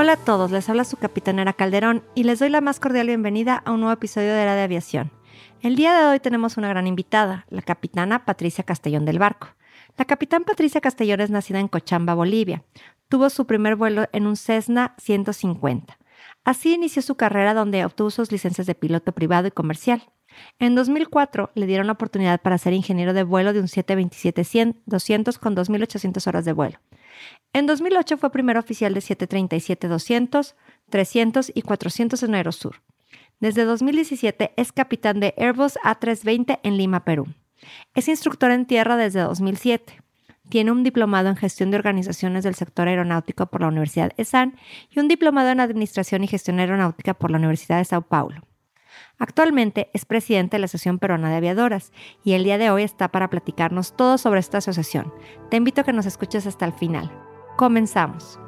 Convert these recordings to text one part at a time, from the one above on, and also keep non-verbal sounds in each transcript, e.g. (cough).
Hola a todos, les habla su capitanera Calderón y les doy la más cordial bienvenida a un nuevo episodio de Era de Aviación. El día de hoy tenemos una gran invitada, la capitana Patricia Castellón del Barco. La capitán Patricia Castellón es nacida en Cochamba, Bolivia. Tuvo su primer vuelo en un Cessna 150. Así inició su carrera donde obtuvo sus licencias de piloto privado y comercial. En 2004 le dieron la oportunidad para ser ingeniero de vuelo de un 727-200 con 2.800 horas de vuelo. En 2008 fue primer oficial de 737-200, 300 y 400 en Aerosur. Desde 2017 es capitán de Airbus A320 en Lima, Perú. Es instructor en tierra desde 2007. Tiene un diplomado en gestión de organizaciones del sector aeronáutico por la Universidad ESAN y un diplomado en administración y gestión aeronáutica por la Universidad de Sao Paulo. Actualmente es presidente de la Asociación Peruana de Aviadoras y el día de hoy está para platicarnos todo sobre esta asociación. Te invito a que nos escuches hasta el final. Comenzamos.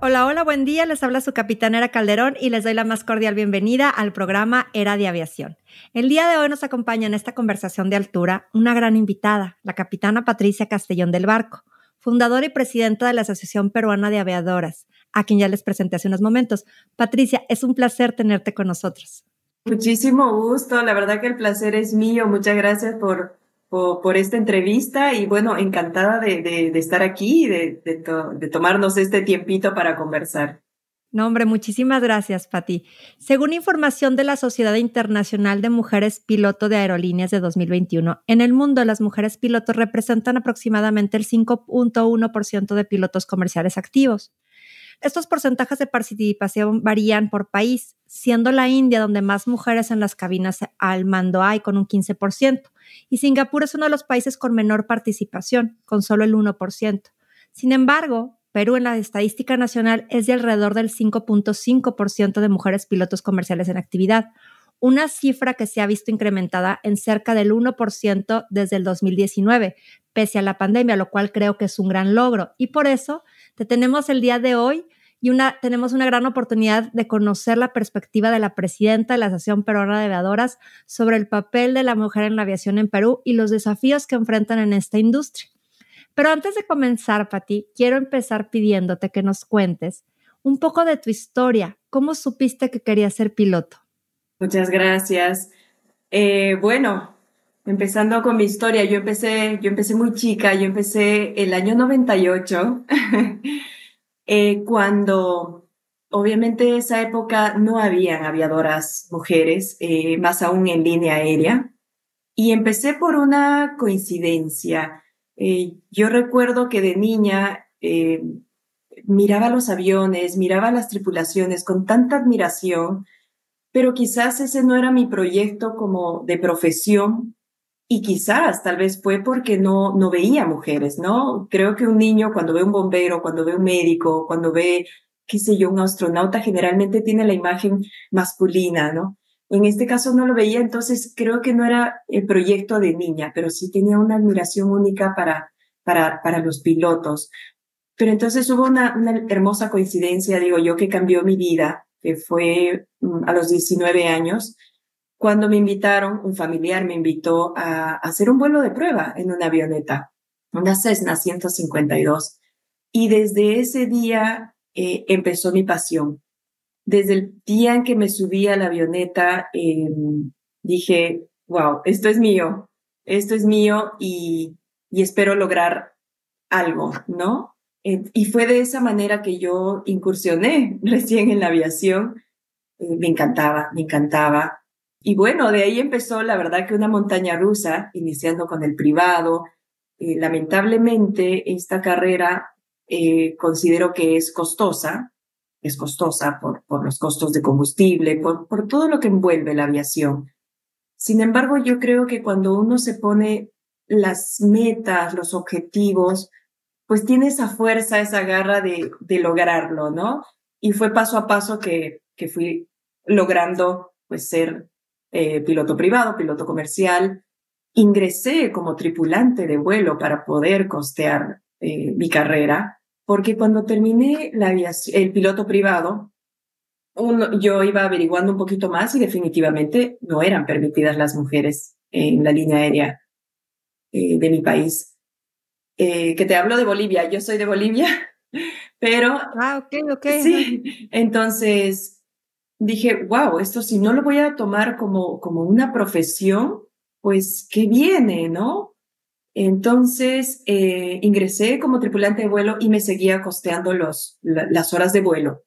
Hola, hola, buen día. Les habla su capitanera Calderón y les doy la más cordial bienvenida al programa Era de Aviación. El día de hoy nos acompaña en esta conversación de altura una gran invitada, la capitana Patricia Castellón del Barco, fundadora y presidenta de la Asociación Peruana de Aviadoras, a quien ya les presenté hace unos momentos. Patricia, es un placer tenerte con nosotros. Muchísimo gusto, la verdad que el placer es mío. Muchas gracias por, por, esta entrevista y bueno, encantada de, estar aquí y de, de tomarnos este tiempito para conversar. No, hombre, muchísimas gracias, Pati. Según información de la Sociedad Internacional de Mujeres Piloto de Aerolíneas de 2021, en el mundo las mujeres pilotos representan aproximadamente el 5.1% de pilotos comerciales activos. Estos porcentajes de participación varían por país, siendo la India donde más mujeres en las cabinas al mando hay, con un 15%, y Singapur es uno de los países con menor participación, con solo el 1%. Sin embargo, Perú en la estadística nacional es de alrededor del 5.5% de mujeres pilotos comerciales en actividad, una cifra que se ha visto incrementada en cerca del 1% desde el 2019, pese a la pandemia, lo cual creo que es un gran logro. Y por eso te tenemos el día de hoy y tenemos una gran oportunidad de conocer la perspectiva de la presidenta de la Asociación Peruana de Aviadoras sobre el papel de la mujer en la aviación en Perú y los desafíos que enfrentan en esta industria. Pero antes de comenzar, Pati, quiero empezar pidiéndote que nos cuentes un poco de tu historia. ¿Cómo supiste que querías ser piloto? Muchas gracias. Eh, bueno, empezando con mi historia, yo empecé, yo empecé muy chica, yo empecé el año 98, (laughs) eh, cuando obviamente esa época no habían aviadoras mujeres, eh, más aún en línea aérea, y empecé por una coincidencia. yo recuerdo que de niña miraba los aviones, miraba las tripulaciones con tanta admiración, pero quizás ese no era mi proyecto como de profesión y quizás, tal vez fue porque no, no veía mujeres, ¿no? Creo que un niño cuando ve un bombero, cuando ve un médico, cuando ve, qué sé yo, un astronauta, generalmente tiene la imagen masculina, ¿no? En este caso no lo veía, entonces creo que no era el proyecto de niña, pero sí tenía una admiración única para, para, para los pilotos. Pero entonces hubo una, una hermosa coincidencia, digo yo, que cambió mi vida, que fue mm, a los 19 años cuando me invitaron, un familiar me invitó a, hacer un vuelo de prueba en una avioneta, una Cessna 152. Y desde ese día eh, empezó mi pasión. Desde el día en que me subí a la avioneta, em, dije, wow, esto es mío, esto es mío y, y espero lograr algo, ¿no? y fue de esa manera que yo incursioné (laughs) recién en la aviación. Eh, me encantaba, me encantaba. Y bueno, de ahí empezó la verdad que una montaña rusa, iniciando con el privado. Eh, lamentablemente, esta carrera eh, considero que es costosa, es costosa por, por los costos de combustible, por, por todo lo que envuelve la aviación. Sin embargo, yo creo que cuando uno se pone las metas, los objetivos, pues tiene esa fuerza, esa garra de, de lograrlo, ¿no? Y fue paso a paso que, que fui logrando, pues, ser eh, piloto privado, piloto comercial. Ingresé como tripulante de vuelo para poder costear eh, mi carrera, porque cuando terminé la el piloto privado, yo iba averiguando un poquito más y definitivamente no eran permitidas las mujeres en la línea aérea eh, de mi país. Eh, que te hablo de Bolivia, yo soy de Bolivia, (laughs) pero... Ah, ok, ok. Sí, entonces dije, wow, esto si no lo voy a tomar como, como una profesión, pues qué viene, ¿no? Entonces eh, ingresé como tripulante de vuelo y me seguía costeando los, las horas de vuelo.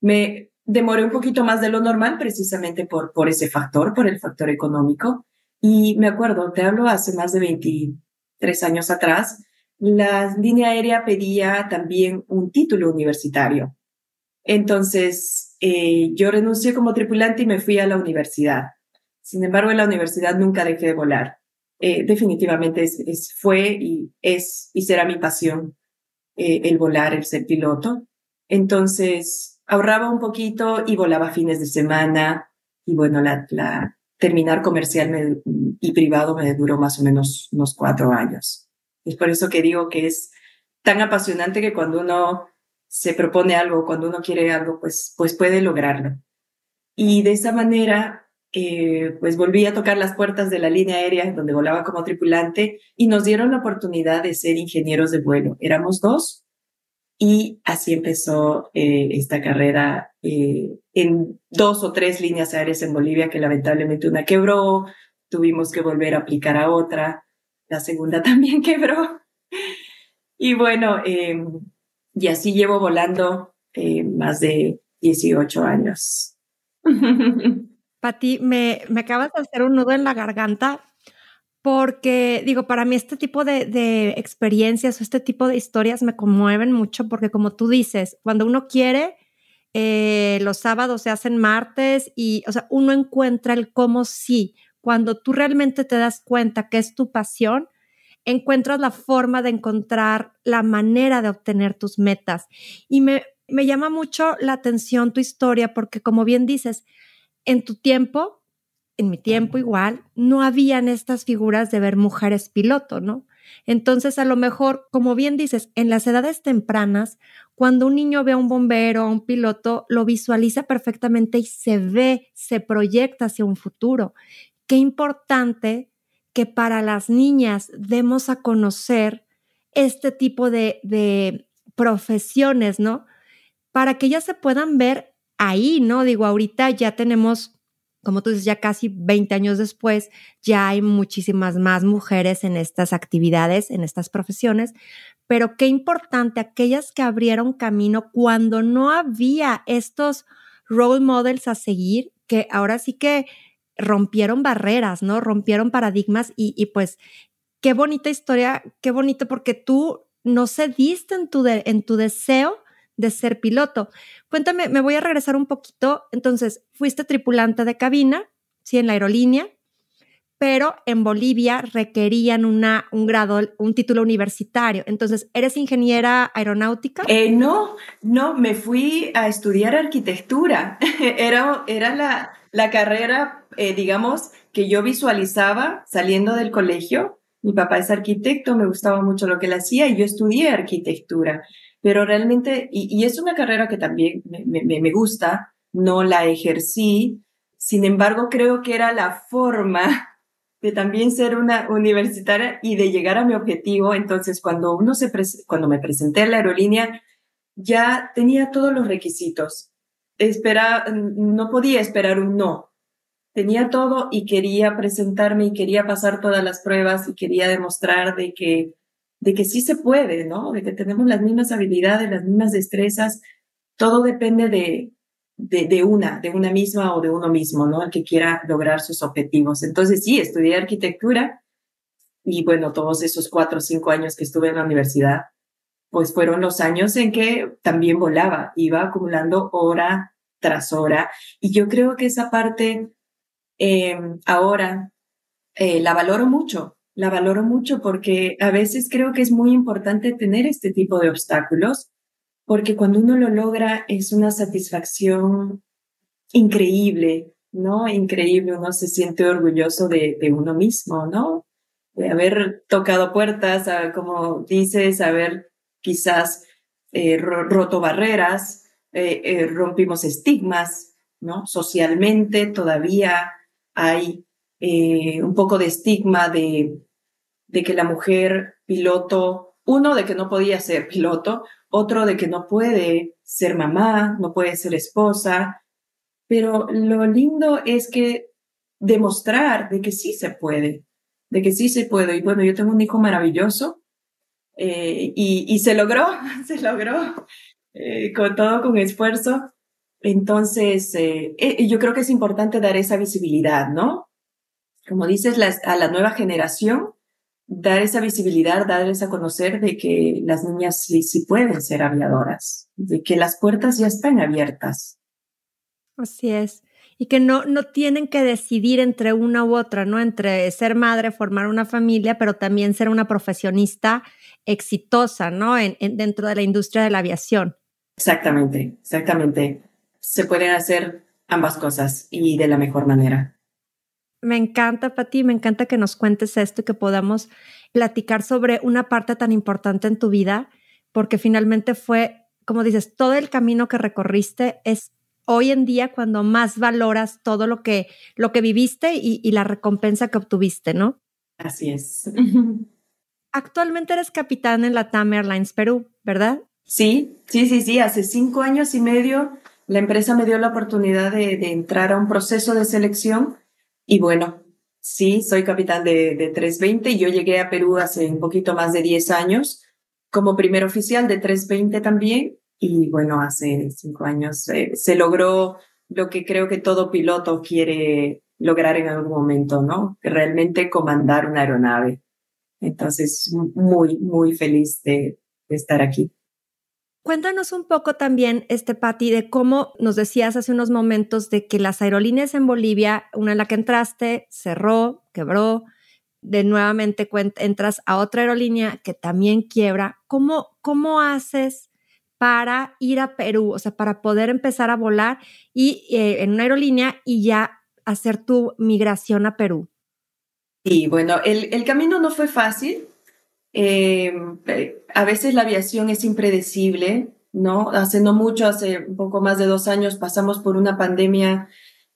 Me demoré un poquito más de lo normal precisamente por, por ese factor, por el factor económico. Y me acuerdo, te hablo hace más de 23 años atrás, la línea aérea pedía también un título universitario. Entonces, eh, yo renuncié como tripulante y me fui a la universidad. Sin embargo, en la universidad nunca dejé de volar. Eh, definitivamente es, fue y es y será mi pasión eh, el volar, el ser piloto. Entonces, ahorraba un poquito y volaba fines de semana. Y bueno, la, la terminar comercial y privado me duró más o menos unos cuatro años. Es por eso que digo que es tan apasionante que cuando uno se propone algo, cuando uno quiere algo, pues, pues puede lograrlo. Y de esa manera, eh, pues volví a tocar las puertas de la línea aérea donde volaba como tripulante y nos dieron la oportunidad de ser ingenieros de vuelo. Éramos dos y así empezó eh, esta carrera eh, en dos o tres líneas aéreas en Bolivia que lamentablemente una quebró, tuvimos que volver a aplicar a otra la segunda (laughs) también quebró. Y bueno, em, y así llevo volando eh, más de 18 años. (laughs) Pati, me, me acabas de hacer un nudo en la garganta porque, digo, para mí este tipo de, de, experiencias o este tipo de historias me conmueven mucho porque como tú dices, cuando uno quiere, eh, los sábados se hacen martes y, o sea, uno encuentra el cómo sí, cuando tú realmente te das cuenta que es tu pasión, encuentras la forma de encontrar la manera de obtener tus metas. Y me, me llama mucho la atención tu historia porque, como bien dices, en tu tiempo, en mi tiempo igual, no habían estas figuras de ver mujeres piloto, ¿no? Entonces, a lo mejor, como bien dices, en las edades tempranas, cuando un niño ve a un bombero, a un piloto, lo visualiza perfectamente y se ve, se proyecta hacia un futuro qué importante que para las niñas demos a conocer este tipo de, profesiones, ¿no? Para que ellas se puedan ver ahí, ¿no? Digo, ahorita ya tenemos, como tú dices, ya casi 20 años después, ya hay muchísimas más mujeres en estas actividades, en estas profesiones, pero qué importante aquellas que abrieron camino cuando no había estos role models a seguir, que ahora sí que rompieron barreras, ¿no? Rompieron paradigmas y, pues qué bonita historia, qué bonito porque tú no cediste en tu, en tu deseo de ser piloto. Cuéntame, me voy a regresar un poquito. Entonces, fuiste tripulante de cabina, sí, en la aerolínea, pero en Bolivia requerían una, un grado, un título universitario. Entonces, ¿eres ingeniera aeronáutica? Eh, no, no, me fui a estudiar arquitectura. (laughs) era, era la, la carrera, eh, digamos, que yo visualizaba saliendo del colegio. Mi papá es arquitecto, me gustaba mucho lo que él hacía y yo estudié arquitectura, pero realmente, y, es una carrera que también me, gusta, no la ejercí, sin embargo, creo que era la forma de también ser una universitaria y de llegar a mi objetivo. Entonces, cuando uno se cuando me presenté a la aerolínea, ya tenía todos los requisitos espera, no podía esperar un no. Tenía todo y quería presentarme y quería pasar todas las pruebas y quería demostrar de que, de que sí se puede, ¿no? De que tenemos las mismas habilidades, las mismas destrezas. Todo depende de, de, de una, de una misma o de uno mismo, ¿no? El que quiera lograr sus objetivos. Entonces sí, estudié arquitectura y bueno, todos esos cuatro o cinco años que estuve en la universidad, pues fueron los años en que también volaba, iba acumulando hora tras hora. Y yo creo que esa parte eh, ahora eh, la valoro mucho, la valoro mucho porque a veces creo que es muy importante tener este tipo de obstáculos, porque cuando uno lo logra es una satisfacción increíble, ¿no? Increíble, uno se siente orgulloso de, uno mismo, ¿no? De haber tocado puertas, como dices, haber quizás eh, roto barreras, eh, eh, rompimos estigmas, ¿no? Socialmente todavía hay un poco de estigma de, de que la mujer piloto, uno, de que no podía ser piloto, otro, de que no puede ser mamá, no puede ser esposa, pero lo lindo es que demostrar de que sí se puede, de que sí se puede. Y bueno, yo tengo un hijo maravilloso eh, y, se logró, (laughs) se logró, eh, con todo con esfuerzo. Entonces, eh, yo creo que es importante dar esa visibilidad, ¿no? Como dices, a la nueva generación, dar esa visibilidad, darles a conocer de que las niñas sí, sí pueden ser aviadoras, de que las puertas ya están abiertas. Así es y que no, no tienen que decidir entre una u otra, ¿no? Entre ser madre, formar una familia, pero también ser una profesionista exitosa, ¿no? En, dentro de la industria de la aviación. Exactamente, exactamente. Se pueden hacer ambas cosas y de la mejor manera. Me encanta, Pati, me encanta que nos cuentes esto y que podamos platicar sobre una parte tan importante en tu vida, porque finalmente fue, como dices, todo el camino que recorriste es hoy en día cuando más valoras todo lo que, lo que viviste y, y la recompensa que obtuviste, ¿no? Así es. (laughs) Actualmente eres capitán en la TAM Airlines Perú, ¿verdad? Sí, sí, sí, sí. Hace cinco años y medio la empresa me dio la oportunidad de, entrar a un proceso de selección y bueno, sí, soy capitán de, de 320 y yo llegué a Perú hace un poquito más de 10 años como primer oficial de 320 también y bueno, hace cinco años eh, se logró lo que creo que todo piloto quiere lograr en algún momento, ¿no? Realmente comandar una aeronave. Entonces, muy, muy feliz de, estar aquí. Cuéntanos un poco también, este Patti, de cómo nos decías hace unos momentos de que las aerolíneas en Bolivia, una en la que entraste, cerró, quebró, de nuevamente entras a otra aerolínea que también quiebra. ¿Cómo, cómo haces para ir a Perú, o sea, para poder empezar a volar y eh, en una aerolínea y ya hacer tu migración a Perú? Sí, bueno, el, camino no fue fácil. Em, a veces la aviación es impredecible, ¿no? Hace no mucho, hace un poco más de dos años, pasamos por una pandemia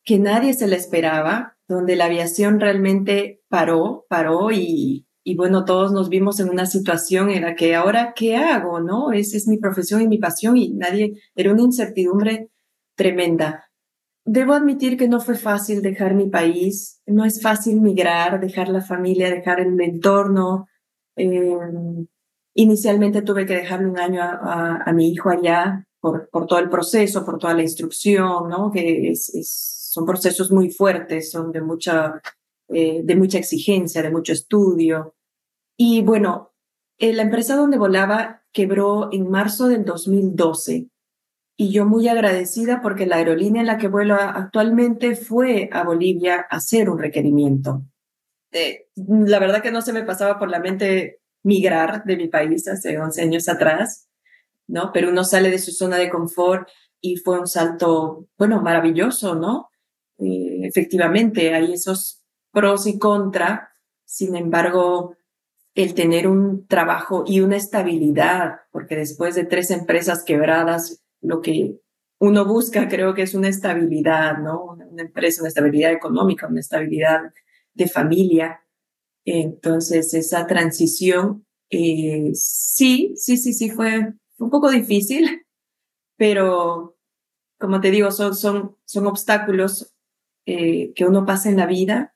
que nadie se la esperaba, donde la aviación realmente paró, paró y, y bueno, todos nos vimos en una situación en la que ahora, ¿qué hago? ¿No? Esa es mi profesión y mi pasión y nadie, era una incertidumbre tremenda. Debo admitir que no fue fácil dejar mi país, no es fácil migrar, dejar la familia, dejar el entorno. Em, inicialmente tuve que dejarle un año a, mi hijo allá por, todo el proceso, por toda la instrucción, ¿no? Que son procesos muy fuertes, son de mucha eh, de mucha exigencia, de mucho estudio. Y bueno, eh, la empresa donde volaba quebró en marzo del 2012 y yo muy agradecida porque la aerolínea en la que vuelo actualmente fue a Bolivia a hacer un requerimiento. Eh, la verdad que no se me pasaba por la mente migrar de mi país hace 11 años atrás, ¿no? Pero uno sale de su zona de confort y fue un salto, bueno, maravilloso, ¿no? efectivamente, hay esos pros y contra. Sin embargo, el tener un trabajo y una estabilidad, porque después de tres empresas quebradas, lo que uno busca creo que es una estabilidad, ¿no? Una empresa, una estabilidad económica, una estabilidad de familia. Entonces, esa transición, eh, sí, sí, sí, sí, fue un poco difícil, pero como te digo, son, son, son obstáculos eh, que uno pasa en la vida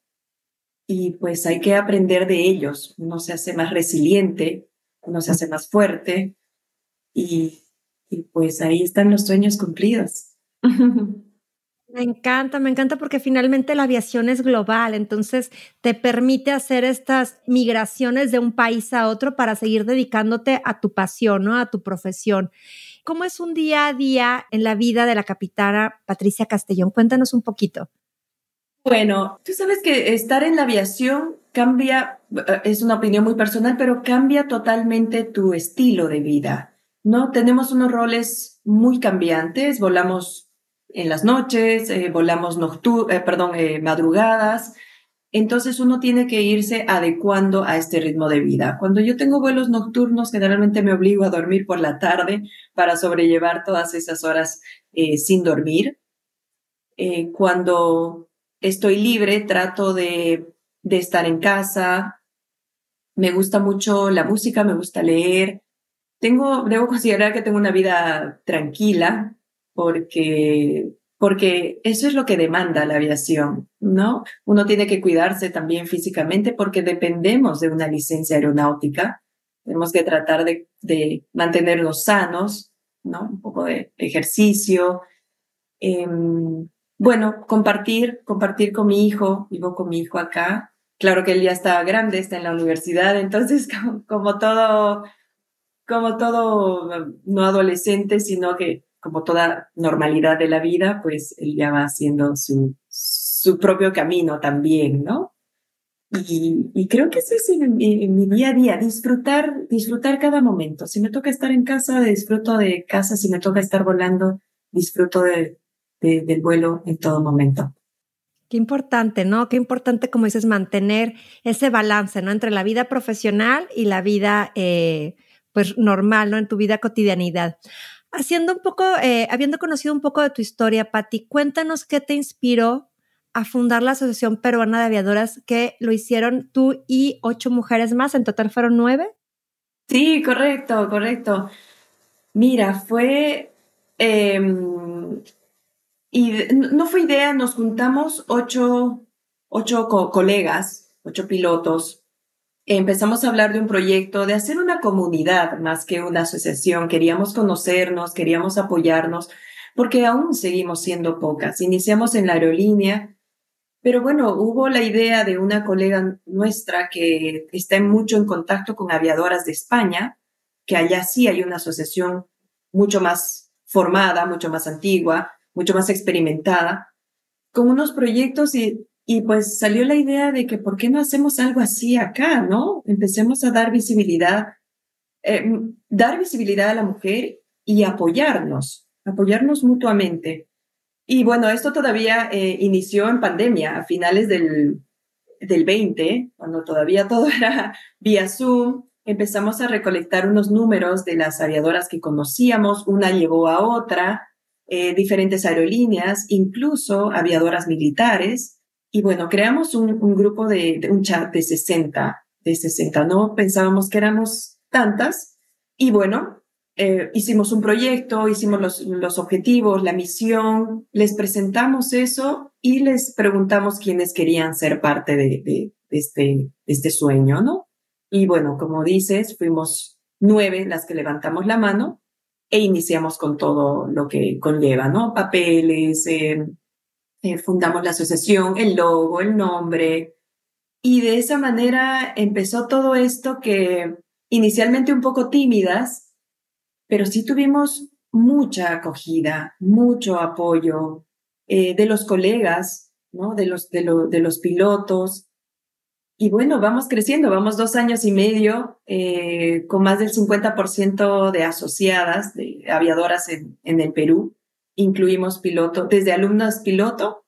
y pues hay que aprender de ellos. Uno se hace más resiliente, uno se hace más fuerte y, y pues ahí están los sueños cumplidos. (laughs) Me encanta, me encanta porque finalmente la aviación es global, entonces te permite hacer estas migraciones de un país a otro para seguir dedicándote a tu pasión, ¿no? A tu profesión. ¿Cómo es un día a día en la vida de la capitana Patricia Castellón? Cuéntanos un poquito. Bueno, tú sabes que estar en la aviación cambia eh, es una opinión muy personal, pero cambia totalmente tu estilo de vida, ¿no? Tenemos unos roles muy cambiantes, volamos en las noches, eh, volamos noctur eh, perdón, madrugadas, entonces uno tiene que irse adecuando a este ritmo de vida. Cuando yo tengo vuelos nocturnos, generalmente me obligo a dormir por la tarde para sobrellevar todas esas horas sin dormir. cuando estoy libre, trato de de estar en casa. Me gusta mucho la música, me gusta leer. Tengo, debo considerar que tengo una vida tranquila porque, porque eso es lo que demanda la aviación, ¿no? Uno tiene que cuidarse también físicamente porque dependemos de una licencia aeronáutica. Tenemos que tratar de, de mantenernos sanos, ¿no? Un poco de ejercicio. Em, bueno, compartir, compartir con mi hijo, vivo con mi hijo acá. Claro que él ya está grande, está en la universidad, entonces (laughs) como, todo, como todo, no adolescente, sino que como toda normalidad de la vida, pues él ya va haciendo su, su propio camino también, ¿no? Y, creo que eso es en mi, día a día, disfrutar, disfrutar cada momento. Si me toca estar en casa, disfruto de casa. Si me toca estar volando, disfruto de, del vuelo en todo momento. Qué importante, ¿no? Qué importante, como dices, mantener ese balance, ¿no? Entre la vida profesional y la vida, eh, pues, normal, ¿no? En tu vida cotidianidad. Haciendo un poco, eh, habiendo conocido un poco de tu historia, Patti, cuéntanos qué te inspiró a fundar la Asociación Peruana de Aviadoras, que lo hicieron tú y ocho mujeres más, en total fueron nueve. Sí, correcto, correcto. Mira, fue em, y no fue idea, nos juntamos ocho, ocho colegas, ocho pilotos. Empezamos a hablar de un proyecto, de hacer una comunidad más que una asociación. Queríamos conocernos, queríamos apoyarnos, porque aún seguimos siendo pocas. Iniciamos en la aerolínea, pero bueno, hubo la idea de una colega nuestra que está mucho en contacto con aviadoras de España, que allá sí hay una asociación mucho más formada, mucho más antigua, mucho más experimentada, con unos proyectos y, y pues salió la idea de que por qué no hacemos algo así acá, ¿no? Empecemos a dar visibilidad, eh, dar visibilidad a la mujer y apoyarnos, apoyarnos mutuamente. Y bueno, esto todavía eh, inició en pandemia, a finales del, del 20, cuando todavía todo (laughs) era vía Zoom. Empezamos a recolectar unos números de las aviadoras que conocíamos, una llevó a otra, eh, diferentes aerolíneas, incluso aviadoras militares. Y bueno, creamos un, grupo de, un chat de 60, de 60, no pensábamos que éramos tantas. Y bueno, eh, hicimos un proyecto, hicimos los, los, objetivos, la misión, les presentamos eso y les preguntamos quiénes querían ser parte de, este, este sueño, ¿no? Y bueno, como dices, fuimos nueve las que levantamos la mano e iniciamos con todo lo que conlleva, ¿no? Papeles, eh, eh, fundamos la asociación, el logo, el nombre, y de esa manera empezó todo esto que inicialmente un poco tímidas, pero sí tuvimos mucha acogida, mucho apoyo eh, de los colegas, ¿no? de, los, de, de los pilotos, y bueno, vamos creciendo, vamos dos años y medio eh, con más del 50% de asociadas, de aviadoras en, en el Perú. Incluimos pilotos, desde alumnos piloto,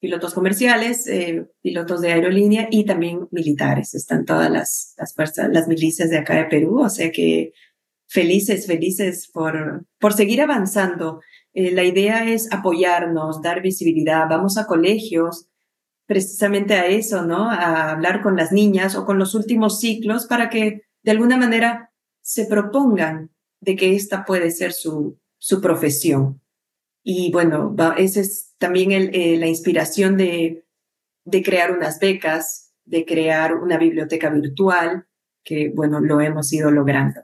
pilotos comerciales, eh, pilotos de aerolínea y también militares. Están todas las, las fuerzas, las milicias de acá de Perú, o sea que felices, felices por, por seguir avanzando. Eh, la idea es apoyarnos, dar visibilidad. Vamos a colegios, precisamente a eso, ¿no? A hablar con las niñas o con los últimos ciclos para que de alguna manera se propongan de que esta puede ser su, su profesión. Y bueno, esa es también eh, la inspiración de, de crear unas becas, de crear una biblioteca virtual, que bueno, lo hemos ido logrando.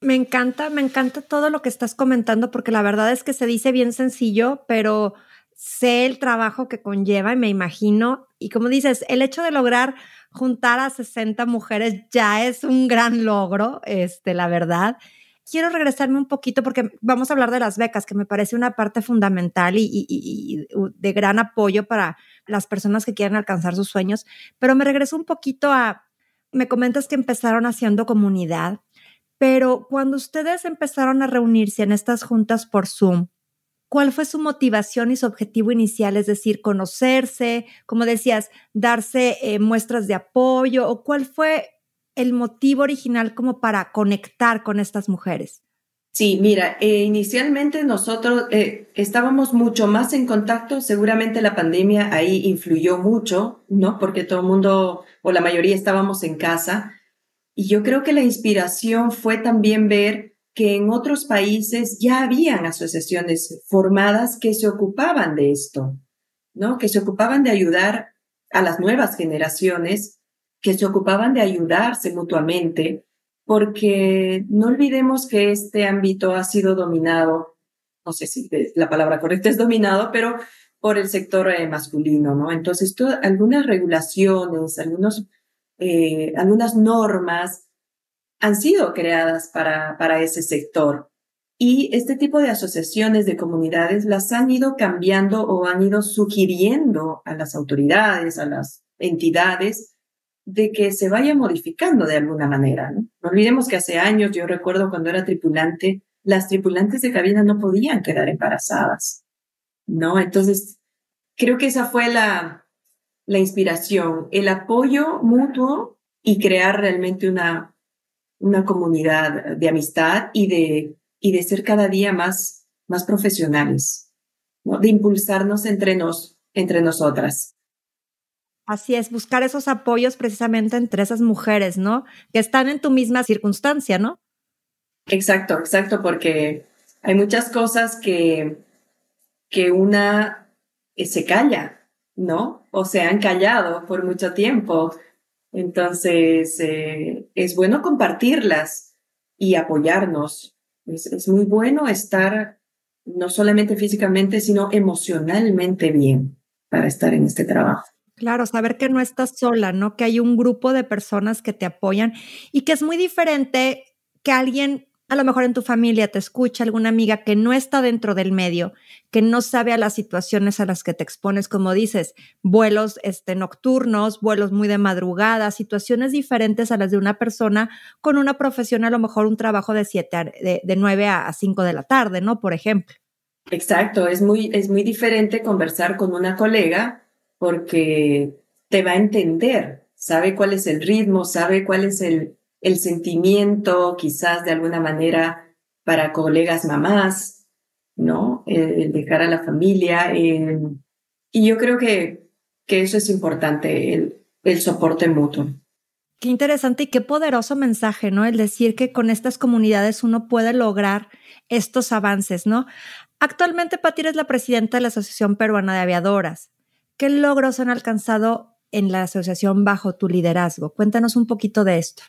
Me encanta, me encanta todo lo que estás comentando porque la verdad es que se dice bien sencillo, pero sé el trabajo que conlleva y me imagino, y como dices, el hecho de lograr juntar a 60 mujeres ya es un gran logro, este, la verdad. Quiero regresarme un poquito porque vamos a hablar de las becas, que me parece una parte fundamental y, de gran apoyo para las personas que quieran alcanzar sus sueños, pero me regreso un poquito a me comentas que empezaron haciendo comunidad, pero cuando ustedes empezaron a reunirse en estas juntas por Zoom, ¿cuál fue su motivación y su objetivo inicial? Es decir, conocerse, como decías, darse eh, muestras de apoyo, o cuál fue el motivo original como para conectar con estas mujeres? Sí, mira, eh, inicialmente nosotros eh, estábamos mucho más en contacto, seguramente la pandemia ahí influyó mucho, ¿no? Porque todo el mundo o la mayoría estábamos en casa. Y yo creo que la inspiración fue también ver que en otros países ya habían asociaciones formadas que se ocupaban de esto, ¿no? Que se ocupaban de ayudar a las nuevas generaciones, que se ocupaban de ayudarse mutuamente porque no olvidemos que este ámbito ha sido dominado, no sé si la palabra correcta es dominado, pero por el sector eh, masculino, ¿no? Entonces, algunas regulaciones, algunos, eh, algunas normas han sido creadas para, para ese sector. Y este tipo de asociaciones de comunidades las han ido cambiando o han ido sugiriendo a las autoridades, a las entidades, de que se vaya modificando de alguna manera. ¿no? olvidemos que hace años, yo recuerdo cuando era tripulante, las tripulantes de cabina no podían quedar embarazadas, ¿no? Entonces, creo que esa fue la, la inspiración, el apoyo mutuo y crear realmente una, una comunidad de amistad y de, y de ser cada día más, más profesionales, de impulsarnos entre, nos, entre nosotras. Así es, buscar esos apoyos precisamente entre esas mujeres, ¿no? Que están en tu misma circunstancia, ¿no? Exacto, exacto, porque hay muchas cosas que, que una eh, se calla, ¿no? O se han callado por mucho tiempo. Entonces, eh, es bueno compartirlas y apoyarnos. Es, es muy bueno estar no solamente físicamente, sino emocionalmente bien para estar en este trabajo. Claro, saber que no estás sola, ¿no? Que hay un grupo de personas que te apoyan y que es muy diferente que alguien, a lo mejor en tu familia, te escucha, alguna amiga que no está dentro del medio, que no sabe a las situaciones a las que te expones, como dices, vuelos este, nocturnos, vuelos muy de madrugada, situaciones diferentes a las de una persona con una profesión, a lo mejor un trabajo de siete, de, de 9 a 5 de la tarde, ¿no? Por ejemplo. Exacto, es muy, es muy diferente conversar con una colega porque te va a entender, sabe cuál es el ritmo, sabe cuál es el, el sentimiento, quizás de alguna manera para colegas mamás, ¿no? El, dejar a la familia. y yo creo que, que eso es importante, el, el soporte mutuo. Qué interesante y qué poderoso mensaje, ¿no? El decir que con estas comunidades uno puede lograr estos avances, ¿no? Actualmente, Pati, es la presidenta de la Asociación Peruana de Aviadoras. ¿Qué logros han alcanzado en la asociación bajo tu liderazgo? Cuéntanos un poquito de esto.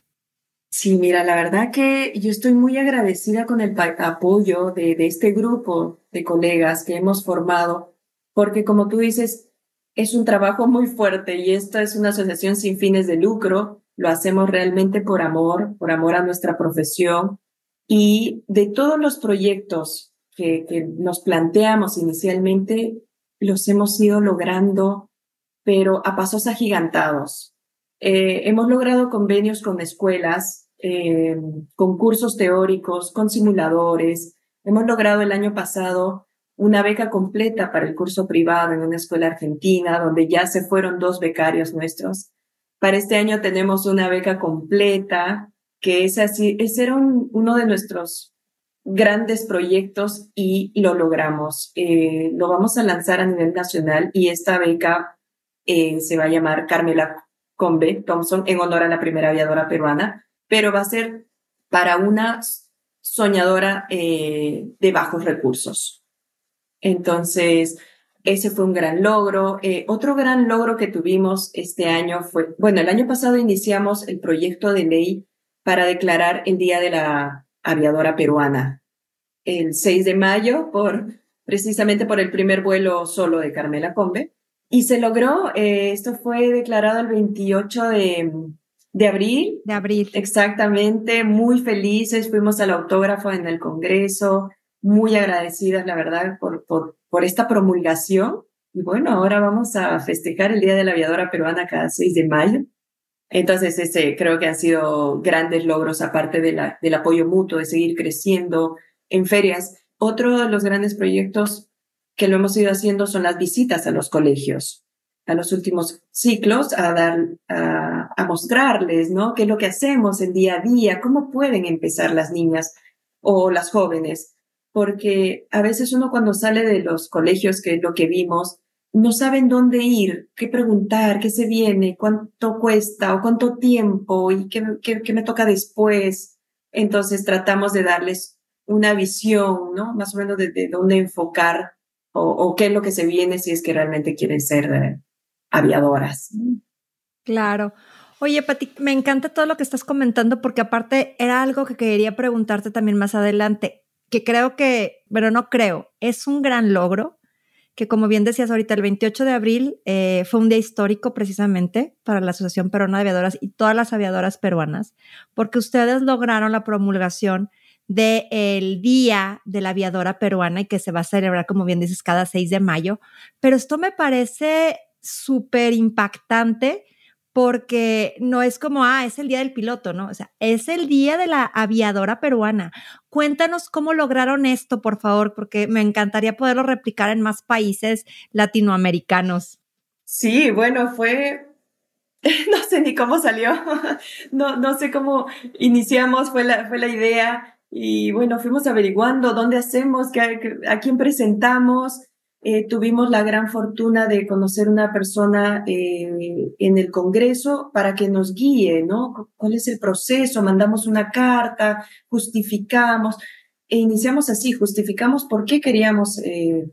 Sí, mira, la verdad que yo estoy muy agradecida con el apoyo de, este grupo de colegas que hemos formado, porque como tú dices, es un trabajo muy fuerte y esta es una asociación sin fines de lucro. Lo hacemos realmente por amor, por amor a nuestra profesión. Y de todos los proyectos que, que nos planteamos inicialmente, los hemos ido logrando, pero a pasos agigantados. Eh, hemos logrado convenios con escuelas, eh, con cursos teóricos, con simuladores. Hemos logrado el año pasado una beca completa para el curso privado en una escuela argentina, donde ya se fueron dos becarios nuestros. Para este año tenemos una beca completa, que es así, ese era uno de nuestros grandes proyectos y lo logramos. Eh, lo vamos a lanzar a nivel nacional y esta beca eh, se va a llamar Carmela Combe Thompson en honor a la primera aviadora peruana, pero va a ser para una soñadora eh, de bajos recursos. Entonces, ese fue un gran logro. otro gran logro que tuvimos este año fue, bueno, el año pasado iniciamos el proyecto de ley para declarar el Día de la aviadora peruana el 6 de mayo por precisamente por el primer vuelo solo de Carmela Combe. Y se logró, eh, esto fue declarado el 28 de, de abril. De abril. Exactamente, muy felices, fuimos al autógrafo en el Congreso, muy agradecidas, la verdad, por, por, por esta promulgación. Y bueno, ahora vamos a festejar el Día de la Aviadora Peruana cada 6 de mayo. Entonces, ese creo que han sido grandes logros, aparte de la, del apoyo mutuo, de seguir creciendo en ferias. Otro de los grandes proyectos que lo hemos ido haciendo son las visitas a los colegios, a los últimos ciclos, a dar, a, mostrarles, ¿no? ¿Qué es lo que hacemos en día a día? ¿Cómo pueden empezar las niñas o las jóvenes? Porque a veces uno cuando sale de los colegios, que es lo que vimos, no saben dónde ir, qué preguntar, qué se viene, cuánto cuesta o cuánto tiempo y qué, qué, me toca después. Entonces tratamos de darles una visión, ¿no? Más o menos de, dónde enfocar o, qué es lo que se viene si es que realmente quieren ser eh, aviadoras. Claro. Oye, Pati, me encanta todo lo que estás comentando porque aparte era algo que quería preguntarte también más adelante, que creo que, pero no creo, es un gran logro que como bien decías ahorita, el 28 de abril eh, fue un día histórico precisamente para la Asociación Peruana de Aviadoras y todas las aviadoras peruanas, porque ustedes lograron la promulgación del Día de la Aviadora Peruana y que se va a celebrar, como bien dices, cada 6 de mayo. Pero esto me parece súper impactante porque no es como, ah, es el día del piloto, ¿no? O sea, es el día de la aviadora peruana. Cuéntanos cómo lograron esto, por favor, porque me encantaría poderlo replicar en más países latinoamericanos. Sí, bueno, fue, (laughs) no sé ni cómo salió, (laughs) no, no sé cómo iniciamos, fue la, fue la idea y bueno, fuimos averiguando dónde hacemos, qué, a quién presentamos eh, tuvimos la gran fortuna de conocer una persona eh, en el Congreso para que nos guíe, ¿no? ¿Cuál es el proceso? Mandamos una carta, justificamos e iniciamos así, justificamos por qué queríamos eh,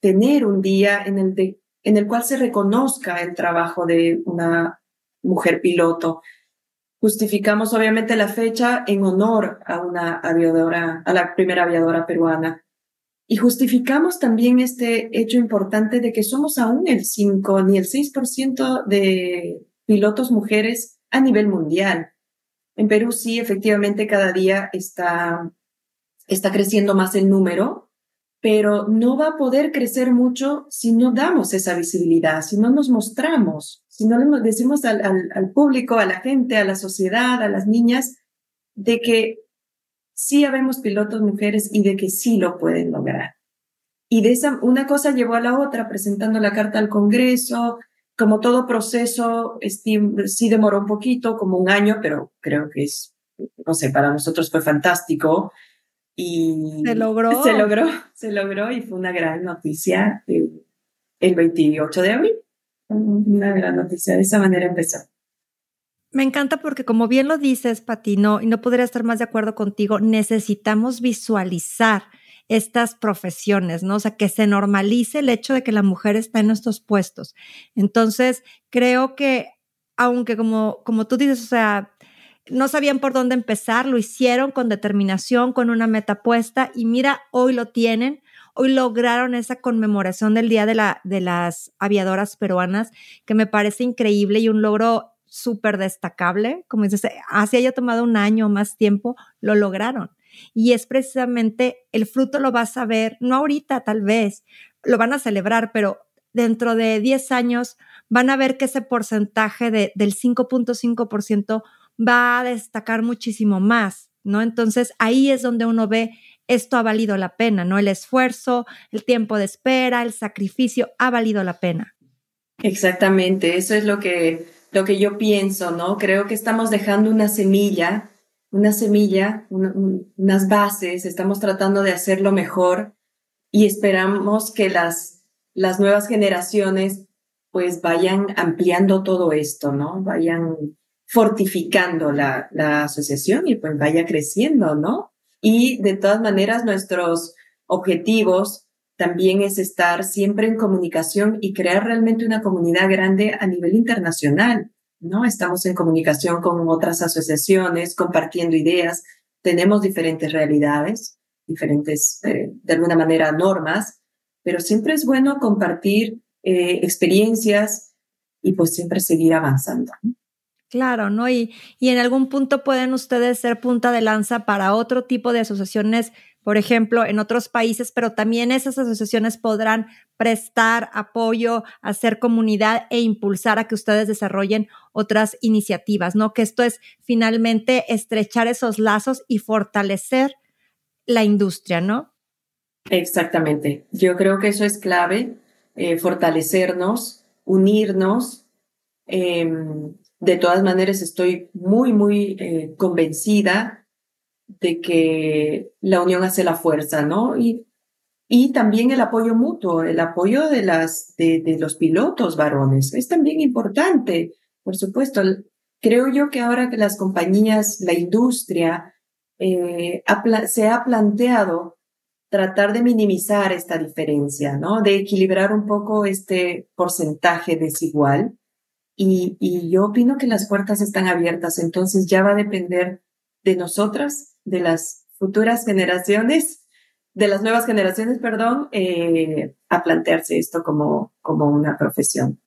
tener un día en el, en el cual se reconozca el trabajo de una mujer piloto. Justificamos obviamente la fecha en honor a una aviadora, a la primera aviadora peruana. Y justificamos también este hecho importante de que somos aún el 5 ni el 6% de pilotos mujeres a nivel mundial. En Perú sí, efectivamente, cada día está, está creciendo más el número, pero no va a poder crecer mucho si no damos esa visibilidad, si no nos mostramos, si no le decimos al, al, al público, a la gente, a la sociedad, a las niñas, de que sí habemos pilotos mujeres y de que sí lo pueden lograr. Y de esa, una cosa llevó a la otra, presentando la carta al Congreso, como todo proceso, sí demoró un poquito, como un año, pero creo que es, no sé, para nosotros fue fantástico. Y se logró. (laughs) Se logró, se logró y fue una gran noticia el 28 de abril. Una gran noticia, de esa manera empezó. Me encanta porque como bien lo dices, Patino, y no podría estar más de acuerdo contigo, necesitamos visualizar estas profesiones, ¿no? O sea, que se normalice el hecho de que la mujer está en estos puestos. Entonces, creo que, aunque como, como tú dices, o sea, no sabían por dónde empezar, lo hicieron con determinación, con una meta puesta y mira, hoy lo tienen. Hoy lograron esa conmemoración del Día de, la, de las Aviadoras Peruanas, que me parece increíble y un logro súper destacable, como dices, así haya tomado un año o más tiempo, lo lograron. Y es precisamente el fruto lo vas a ver, no ahorita tal vez, lo van a celebrar, pero dentro de 10 años van a ver que ese porcentaje de, del 5.5% va a destacar muchísimo más, ¿no? Entonces ahí es donde uno ve esto ha valido la pena, ¿no? El esfuerzo, el tiempo de espera, el sacrificio ha valido la pena. Exactamente, eso es lo que lo que yo pienso, ¿no? Creo que estamos dejando una semilla, una semilla, unas bases, estamos tratando de hacerlo mejor y esperamos que las, las nuevas generaciones pues vayan ampliando todo esto, ¿no? Vayan fortificando la, la asociación y pues vaya creciendo, ¿no? Y de todas maneras nuestros objetivos también es estar siempre en comunicación y crear realmente una comunidad grande a nivel internacional, ¿no? Estamos en comunicación con otras asociaciones, compartiendo ideas, tenemos diferentes realidades, diferentes, eh, de alguna manera, normas, pero siempre es bueno compartir eh, experiencias y pues siempre seguir avanzando. Claro, ¿no? Y, y en algún punto pueden ustedes ser punta de lanza para otro tipo de asociaciones por ejemplo, en otros países, pero también esas asociaciones podrán prestar apoyo, hacer comunidad e impulsar a que ustedes desarrollen otras iniciativas, ¿no? Que esto es finalmente estrechar esos lazos y fortalecer la industria, ¿no? Exactamente. Yo creo que eso es clave, eh, fortalecernos, unirnos. Em, de todas maneras, estoy muy, muy eh, convencida de que la unión hace la fuerza, ¿no? Y, y también el apoyo mutuo, el apoyo de, las, de, los pilotos varones es también importante, por supuesto. Creo yo que ahora que las compañías, la industria, eh, se ha planteado tratar de minimizar esta diferencia, ¿no? De equilibrar un poco este porcentaje desigual. Y, y yo opino que las puertas están abiertas, entonces ya va a depender de nosotras, de las futuras generaciones, de las nuevas generaciones, perdón, eh, a plantearse esto como, como una profesión.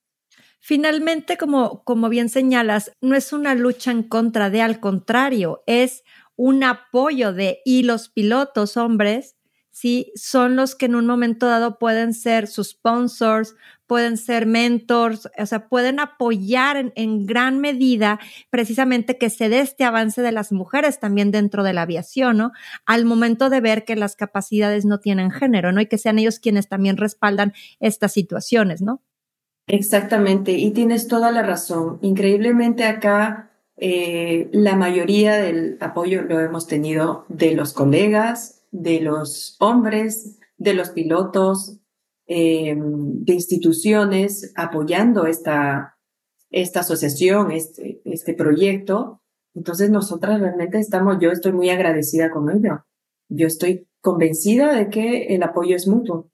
Finalmente, como, como bien señalas, no es una lucha en contra de, al contrario, es un apoyo de, y los pilotos hombres ¿sí? Son los que en un momento dado pueden ser sus sponsors, pueden ser mentors, o sea, pueden apoyar en, gran medida precisamente que se dé este avance de las mujeres también dentro de la aviación, ¿no? Al momento de ver que las capacidades no tienen género, ¿no? Y que sean ellos quienes también respaldan estas situaciones, ¿no? Exactamente, y tienes toda la razón. Increíblemente acá eh, la mayoría del apoyo lo hemos tenido de los colegas, de los hombres, de los pilotos, eh, de instituciones apoyando esta, esta asociación, este, este proyecto. Entonces nosotras realmente estamos, yo estoy muy agradecida con ello. Yo estoy convencida de que el apoyo es mutuo.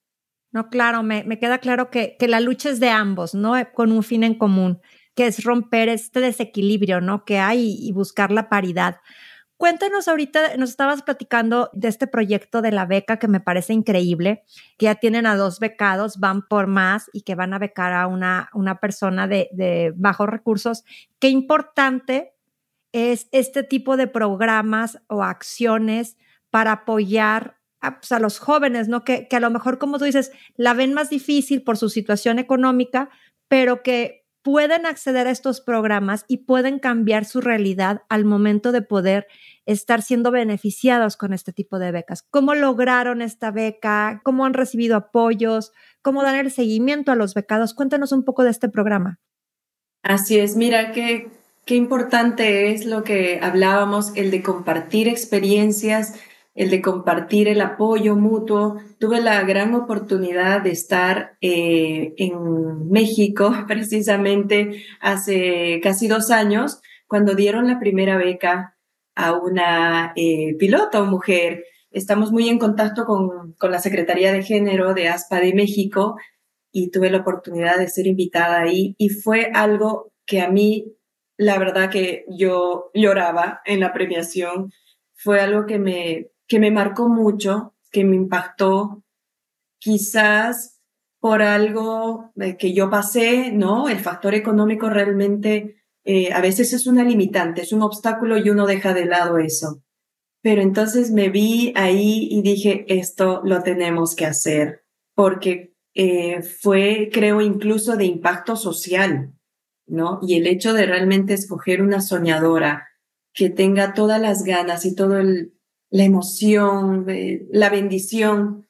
No, claro, me, me queda claro que, que la lucha es de ambos, ¿no? Con un fin en común, que es romper este desequilibrio, ¿no? Que hay y buscar la paridad. Cuéntanos ahorita, nos estabas platicando de este proyecto de la beca que me parece increíble, que ya tienen a dos becados, van por más y que van a becar a una, una persona de, bajos recursos. Qué importante es este tipo de programas o acciones para apoyar a, pues, a los jóvenes, ¿no? Que, que a lo mejor, como tú dices, la ven más difícil por su situación económica, pero que pueden acceder a estos programas y pueden cambiar su realidad al momento de poder estar siendo beneficiados con este tipo de becas. ¿Cómo lograron esta beca? ¿Cómo han recibido apoyos? ¿Cómo dan el seguimiento a los becados? Cuéntanos un poco de este programa. Así es, mira qué, qué importante es lo que hablábamos, el de compartir experiencias, el de compartir el apoyo mutuo. Tuve la gran oportunidad de estar eh, en México (laughs) precisamente hace casi dos años, cuando dieron la primera beca a una eh, piloto mujer. Estamos muy en contacto con, con la Secretaría de Género de ASPA de México y tuve la oportunidad de ser invitada ahí y fue algo que a mí, la verdad que yo lloraba en la premiación, fue algo que me, que me marcó mucho, que me impactó, quizás por algo que yo pasé, ¿no? El factor económico realmente eh, a veces es una limitante, es un obstáculo y uno deja de lado eso. Pero entonces me vi ahí y dije, esto lo tenemos que hacer, porque eh, fue, creo, incluso de impacto social, ¿no? Y el hecho de realmente escoger una soñadora que tenga todas las ganas y toda la emoción, la bendición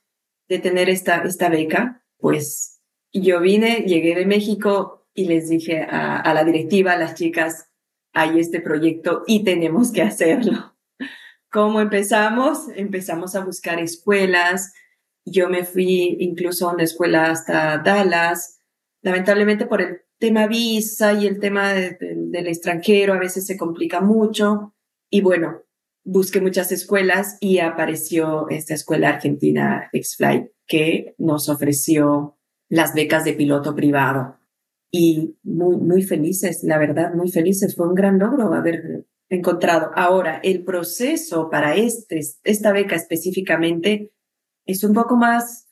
de tener esta, esta beca, pues yo vine, llegué de México y les dije a, la directiva, a las chicas, hay este proyecto y tenemos que hacerlo. ¿Cómo empezamos? Empezamos a buscar escuelas. Yo me fui incluso a una escuela hasta Dallas. Lamentablemente por el tema visa y el tema del extranjero a veces se complica mucho. Y bueno, busqué muchas escuelas y apareció esta escuela argentina X-Flight que nos ofreció las becas de piloto privado y muy, muy felices, la verdad, muy felices. Fue un gran logro haber encontrado. Ahora, el proceso para este, esta beca específicamente es un poco más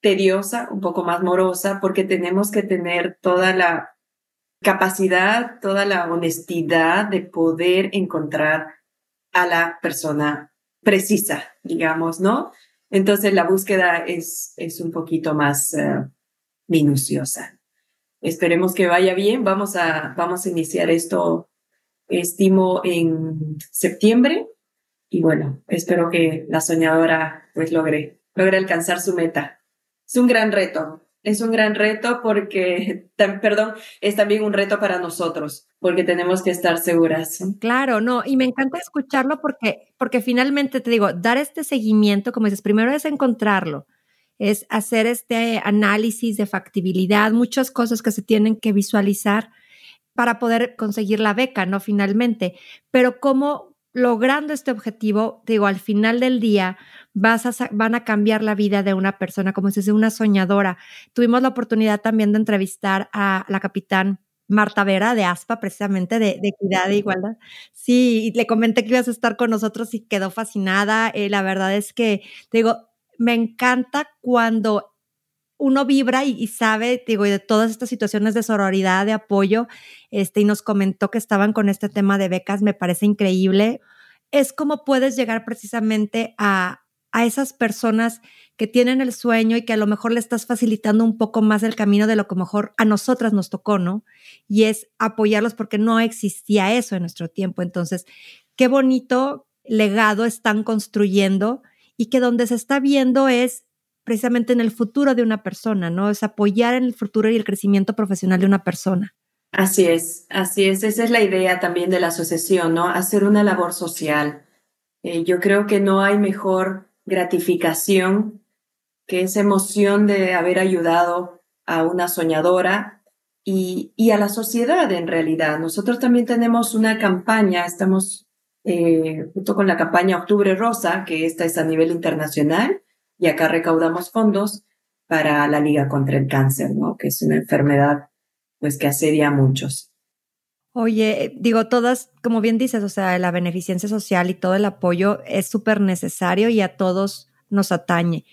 tediosa, un poco más morosa, porque tenemos que tener toda la capacidad, toda la honestidad de poder encontrar a la persona precisa, digamos, ¿no? Entonces la búsqueda es, es un poquito más eh, minuciosa. Esperemos que vaya bien. Vamos a, vamos a iniciar esto, estimo, en septiembre. Y bueno, espero que la soñadora pues logre, logre alcanzar su meta. Es un gran reto, es un gran reto porque, (laughs) perdón, es también un reto para nosotros, porque tenemos que estar seguras. Claro, no, y me encanta escucharlo porque, porque finalmente te digo, dar este seguimiento, como dices, primero es encontrarlo, es hacer este análisis de factibilidad, muchas cosas que se tienen que visualizar para poder conseguir la beca, ¿no? Finalmente, pero cómo logrando este objetivo, digo, al final del día a, van a cambiar la vida de una persona, como si fuese una soñadora. Tuvimos la oportunidad también de entrevistar a la capitán Marta Vera de ASPA, precisamente de, equidad e igualdad. Sí, le comenté que ibas a estar con nosotros y quedó fascinada. Eh, la verdad es que, digo, me encanta cuando uno vibra y, sabe, digo, de todas estas situaciones de sororidad, de apoyo, este, y nos comentó que estaban con este tema de becas, me parece increíble. Es como puedes llegar precisamente a, a esas personas que tienen el sueño y que a lo mejor le estás facilitando un poco más el camino de lo que mejor a nosotras nos tocó, ¿no? Y es apoyarlos porque no existía eso en nuestro tiempo. Entonces, qué bonito legado están construyendo y que donde se está viendo es precisamente en el futuro de una persona, ¿no? Es apoyar en el futuro y el crecimiento profesional de una persona. Así es, así es. Esa es la idea también de la asociación, ¿no? Hacer una labor social. Eh, yo creo que no hay mejor gratificación que esa emoción de haber ayudado a una soñadora y, y a la sociedad en realidad. Nosotros también tenemos una campaña, estamos eh, junto con la campaña Octubre Rosa, que esta es a nivel internacional, y acá recaudamos fondos para la Liga contra el Cáncer, ¿no? Que es una enfermedad pues que asedia a muchos. Oye, digo, todas, como bien dices, o sea, la beneficencia social y todo el apoyo es súper necesario y a todos nos atañe.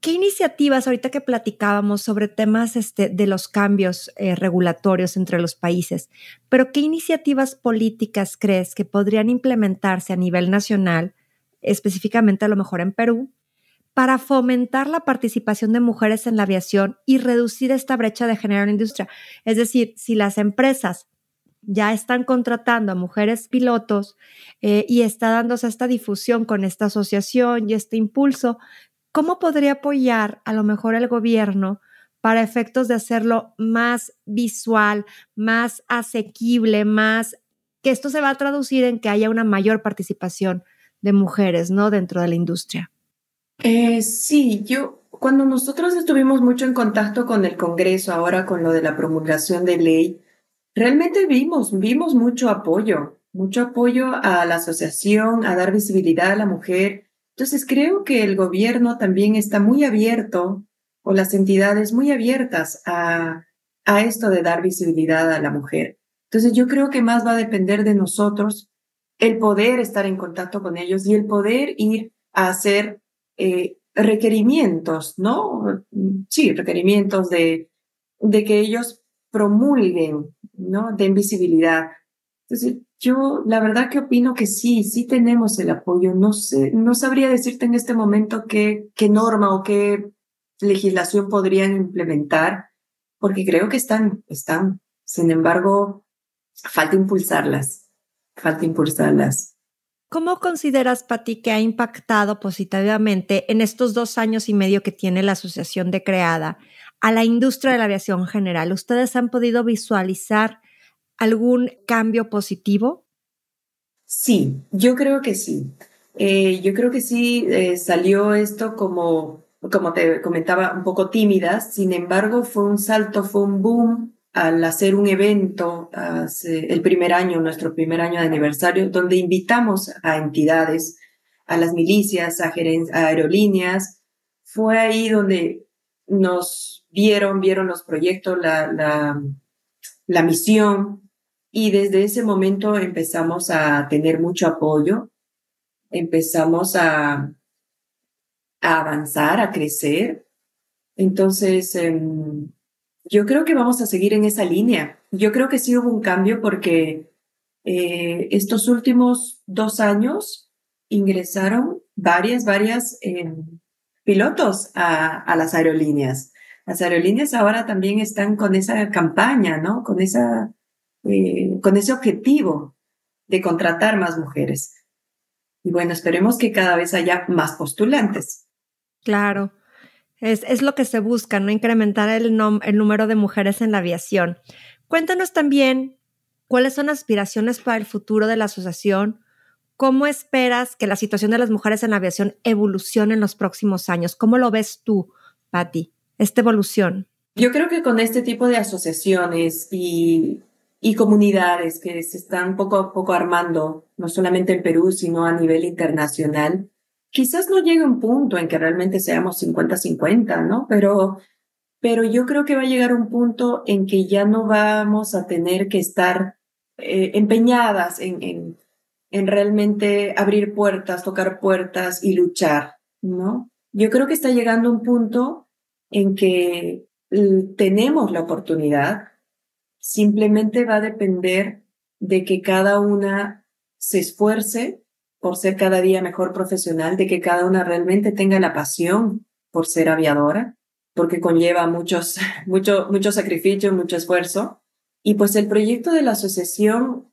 ¿Qué iniciativas, ahorita que platicábamos sobre temas este, de los cambios eh, regulatorios entre los países, pero qué iniciativas políticas crees que podrían implementarse a nivel nacional, específicamente a lo mejor en Perú, para fomentar la participación de mujeres en la aviación y reducir esta brecha de género en la industria. Es decir, si las empresas ya están contratando a mujeres pilotos eh, y está dándose esta difusión con esta asociación y este impulso, ¿cómo podría apoyar a lo mejor el gobierno para efectos de hacerlo más visual, más asequible, más que esto se va a traducir en que haya una mayor participación de mujeres, ¿no? Dentro de la industria. Eh, sí, yo, cuando nosotros estuvimos mucho en contacto con el Congreso, ahora con lo de la promulgación de ley, realmente vimos, vimos mucho apoyo, mucho apoyo a la asociación, a dar visibilidad a la mujer. Entonces creo que el gobierno también está muy abierto, o las entidades muy abiertas a, a esto de dar visibilidad a la mujer. Entonces yo creo que más va a depender de nosotros el poder estar en contacto con ellos y el poder ir a hacer eh, requerimientos, ¿no? Sí, requerimientos de, de que ellos promulguen, ¿no? De invisibilidad. Entonces, yo la verdad que opino que sí, sí tenemos el apoyo. No sé, no sabría decirte en este momento qué, qué norma o qué legislación podrían implementar, porque creo que están, están. Sin embargo, falta impulsarlas, falta impulsarlas. ¿Cómo consideras, Pati, que ha impactado positivamente en estos dos años y medio que tiene la asociación de Creada a la industria de la aviación general? ¿Ustedes han podido visualizar algún cambio positivo? Sí, yo creo que sí. Eh, yo creo que sí eh, salió esto como, como te comentaba, un poco tímida. Sin embargo, fue un salto, fue un boom al hacer un evento el primer año, nuestro primer año de aniversario, donde invitamos a entidades, a las milicias, a, aerolíneas. Fue ahí donde nos vieron, vieron los proyectos, la, la, misión, y desde ese momento empezamos a tener mucho apoyo, empezamos a, a avanzar, a crecer. Entonces, em, yo creo que vamos a seguir en esa línea. Yo creo que sí hubo un cambio porque eh, estos últimos dos años ingresaron varias, varias em, pilotos a, las aerolíneas. Las aerolíneas ahora también están con esa campaña, ¿no? Con esa, eh, con ese objetivo de contratar más mujeres. Y bueno, esperemos que cada vez haya más postulantes. Claro. Es, es lo que se busca, ¿no? Incrementar el, el número de mujeres en la aviación. Cuéntanos también cuáles son aspiraciones para el futuro de la asociación. ¿Cómo esperas que la situación de las mujeres en la aviación evolucione en los próximos años? ¿Cómo lo ves tú, Patti, esta evolución? Yo creo que con este tipo de asociaciones y, y comunidades que se están poco a poco armando, no solamente en Perú, sino a nivel internacional, quizás no llegue un punto en que realmente seamos 50-50, ¿no? Pero, pero yo creo que va a llegar un punto en que ya no vamos a tener que estar eh, empeñadas en, en, en realmente abrir puertas, tocar puertas y luchar, ¿no? Yo creo que está llegando un punto en que tenemos la oportunidad, simplemente va a depender de que cada una se esfuerce por ser cada día mejor profesional, de que cada una realmente tenga la pasión por ser aviadora, porque conlleva muchos, (laughs) mucho, mucho sacrificio, mucho esfuerzo. Y pues el proyecto de la asociación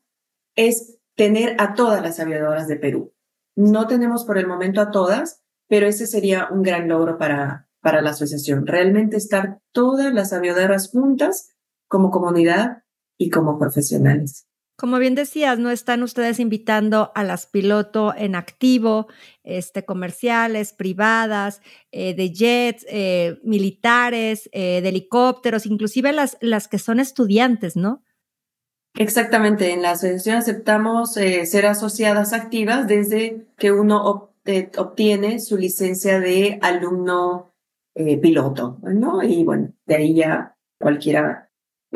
es tener a todas las aviadoras de Perú. No tenemos por el momento a todas, pero ese sería un gran logro para, para la asociación. Realmente estar todas las aviadoras juntas como comunidad y como profesionales. Como bien decías, no están ustedes invitando a las piloto en activo, este, comerciales, privadas, eh, de jets, eh, militares, eh, de helicópteros, inclusive las, las que son estudiantes, ¿no? Exactamente, en la asociación aceptamos ser asociadas activas desde que uno obtiene su licencia de alumno piloto, ¿no? Y bueno, de ahí ya cualquiera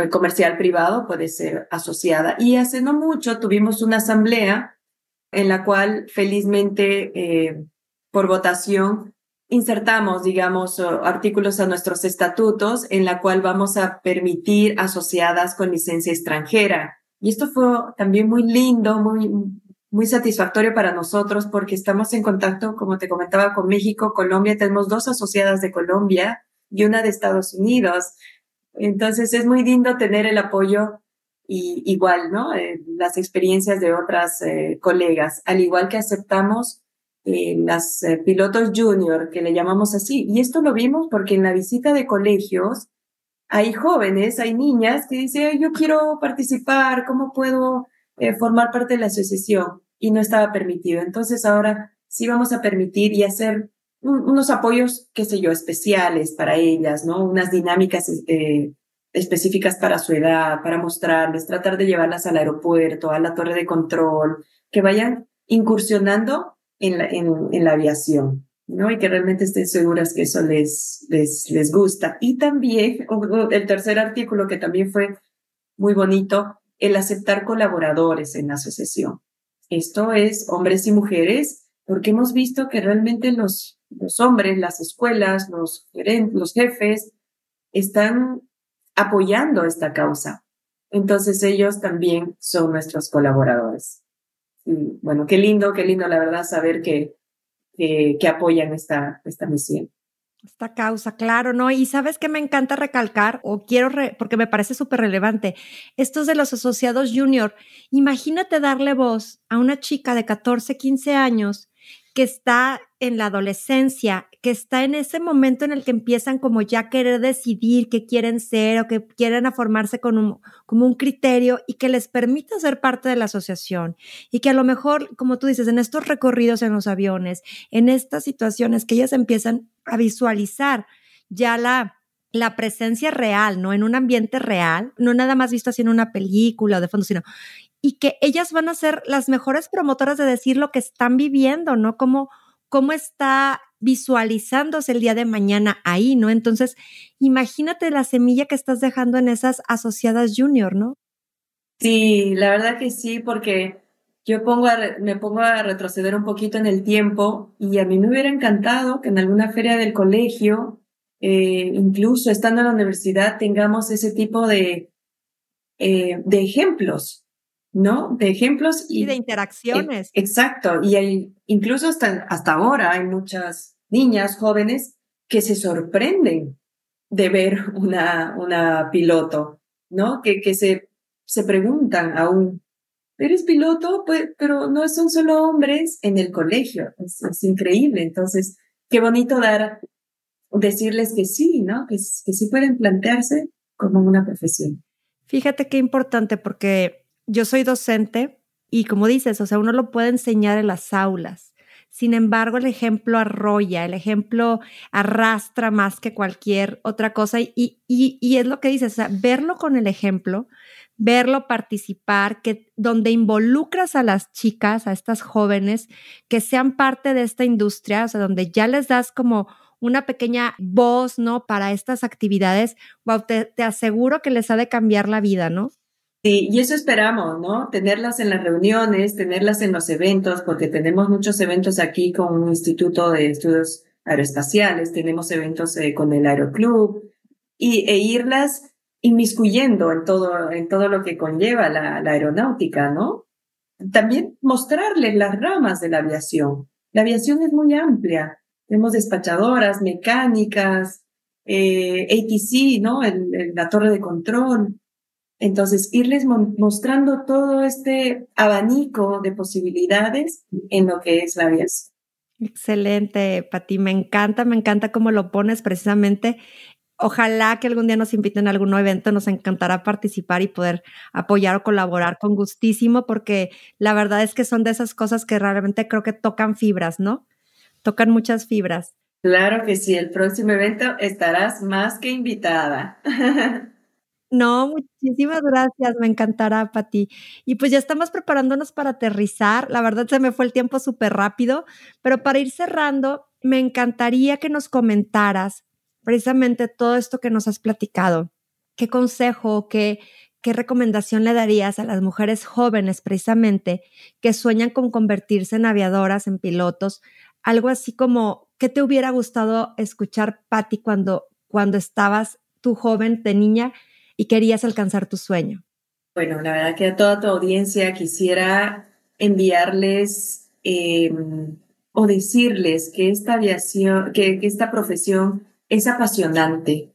comercial privado puede ser asociada. Y hace no mucho tuvimos una asamblea en la cual felizmente eh, por votación insertamos, digamos, artículos a nuestros estatutos en la cual vamos a permitir asociadas con licencia extranjera. Y esto fue también muy lindo, muy, muy satisfactorio para nosotros porque estamos en contacto, como te comentaba, con México, Colombia. Tenemos dos asociadas de Colombia y una de Estados Unidos. Entonces es muy lindo tener el apoyo y igual, ¿no? Eh, las experiencias de otras eh, colegas, al igual que aceptamos eh, las pilotos junior, que le llamamos así. Y esto lo vimos porque en la visita de colegios hay jóvenes, hay niñas que dicen, yo quiero participar, ¿cómo puedo formar parte de la asociación? Y no estaba permitido. Entonces ahora sí vamos a permitir y hacer unos apoyos, qué sé yo, especiales para ellas, ¿no? Unas dinámicas eh, específicas para su edad, para mostrarles, tratar de llevarlas al aeropuerto, a la torre de control, que vayan incursionando en la, en la aviación, ¿no? Y que realmente estén seguras que eso les, les, les gusta. Y también, el tercer artículo que también fue muy bonito, el aceptar colaboradores en la asociación. Esto es hombres y mujeres, porque hemos visto que realmente los los hombres, las escuelas, los, los jefes, están apoyando esta causa. Entonces ellos también son nuestros colaboradores. Y bueno, qué lindo, qué lindo la verdad saber que, que, apoyan esta, esta misión. Esta causa, claro, ¿no? Y sabes que me encanta recalcar, o quiero, porque me parece súper relevante, estos de los asociados junior. Imagínate darle voz a una chica de 14, 15 años que está en la adolescencia, que está en ese momento en el que empiezan como ya querer decidir qué quieren ser o que quieren a formarse con un, como un criterio y que les permita ser parte de la asociación y que a lo mejor, como tú dices, en estos recorridos en los aviones, en estas situaciones que ellas empiezan a visualizar ya la, la presencia real, ¿no? En un ambiente real, no nada más visto así en una película o de fondo, sino y que ellas van a ser las mejores promotoras de decir lo que están viviendo, ¿no? Cómo, cómo está visualizándose el día de mañana ahí, ¿no? Entonces, imagínate la semilla que estás dejando en esas asociadas junior, ¿no? Sí, la verdad que sí, porque yo pongo me pongo a retroceder un poquito en el tiempo y a mí me hubiera encantado que en alguna feria del colegio, eh, incluso estando en la universidad, tengamos ese tipo de, eh, de ejemplos ¿no? De ejemplos y, de interacciones. exacto, y hay, incluso hasta, hasta ahora hay muchas niñas jóvenes que se sorprenden de ver (laughs) una, una piloto, ¿no? Que, que se, se preguntan aún, ¿eres piloto? Pues, pero no son solo hombres en el colegio, es, es increíble. Entonces, qué bonito dar, decirles que sí, ¿no? Que, que sí pueden plantearse como una profesión. Fíjate qué importante porque yo soy docente y como dices, o sea, uno lo puede enseñar en las aulas. Sin embargo, el ejemplo arrolla, el ejemplo arrastra más que cualquier otra cosa y, es lo que dices, verlo con el ejemplo, verlo participar, que donde involucras a las chicas, a estas jóvenes, que sean parte de esta industria, o sea, donde ya les das como una pequeña voz, ¿no? Para estas actividades, wow, te aseguro que les ha de cambiar la vida, ¿no? Sí, y eso esperamos, ¿no? Tenerlas en las reuniones, tenerlas en los eventos, porque tenemos muchos eventos aquí con un instituto de estudios aeroespaciales, tenemos eventos eh, con el Aeroclub, y, e irlas inmiscuyendo en todo, en todo lo que conlleva la, la aeronáutica, ¿no? También mostrarles las ramas de la aviación. La aviación es muy amplia. Tenemos despachadoras, mecánicas, eh, ATC, ¿no? La torre de control. Entonces, irles mostrando todo este abanico de posibilidades en lo que es la aviación. Excelente, Pati. Me encanta, me encanta cómo lo pones precisamente. Ojalá que algún día nos inviten a algún evento, nos encantará participar y poder apoyar o colaborar con gustísimo, porque la verdad es que son de esas cosas que realmente creo que tocan fibras, ¿no? Tocan muchas fibras. Claro que sí, el próximo evento estarás más que invitada. (laughs) No, muchísimas gracias, me encantará, Pati. Y pues ya estamos preparándonos para aterrizar. La verdad se me fue el tiempo súper rápido, pero para ir cerrando, me encantaría que nos comentaras precisamente todo esto que nos has platicado. ¿Qué consejo, qué, qué recomendación le darías a las mujeres jóvenes precisamente que sueñan con convertirse en aviadoras, en pilotos? Algo así como, ¿qué te hubiera gustado escuchar, Patti, cuando, cuando estabas tú joven, de niña? Y querías alcanzar tu sueño? Bueno, la verdad que a toda tu audiencia quisiera enviarles em, o decirles que esta aviación, que, que esta profesión es apasionante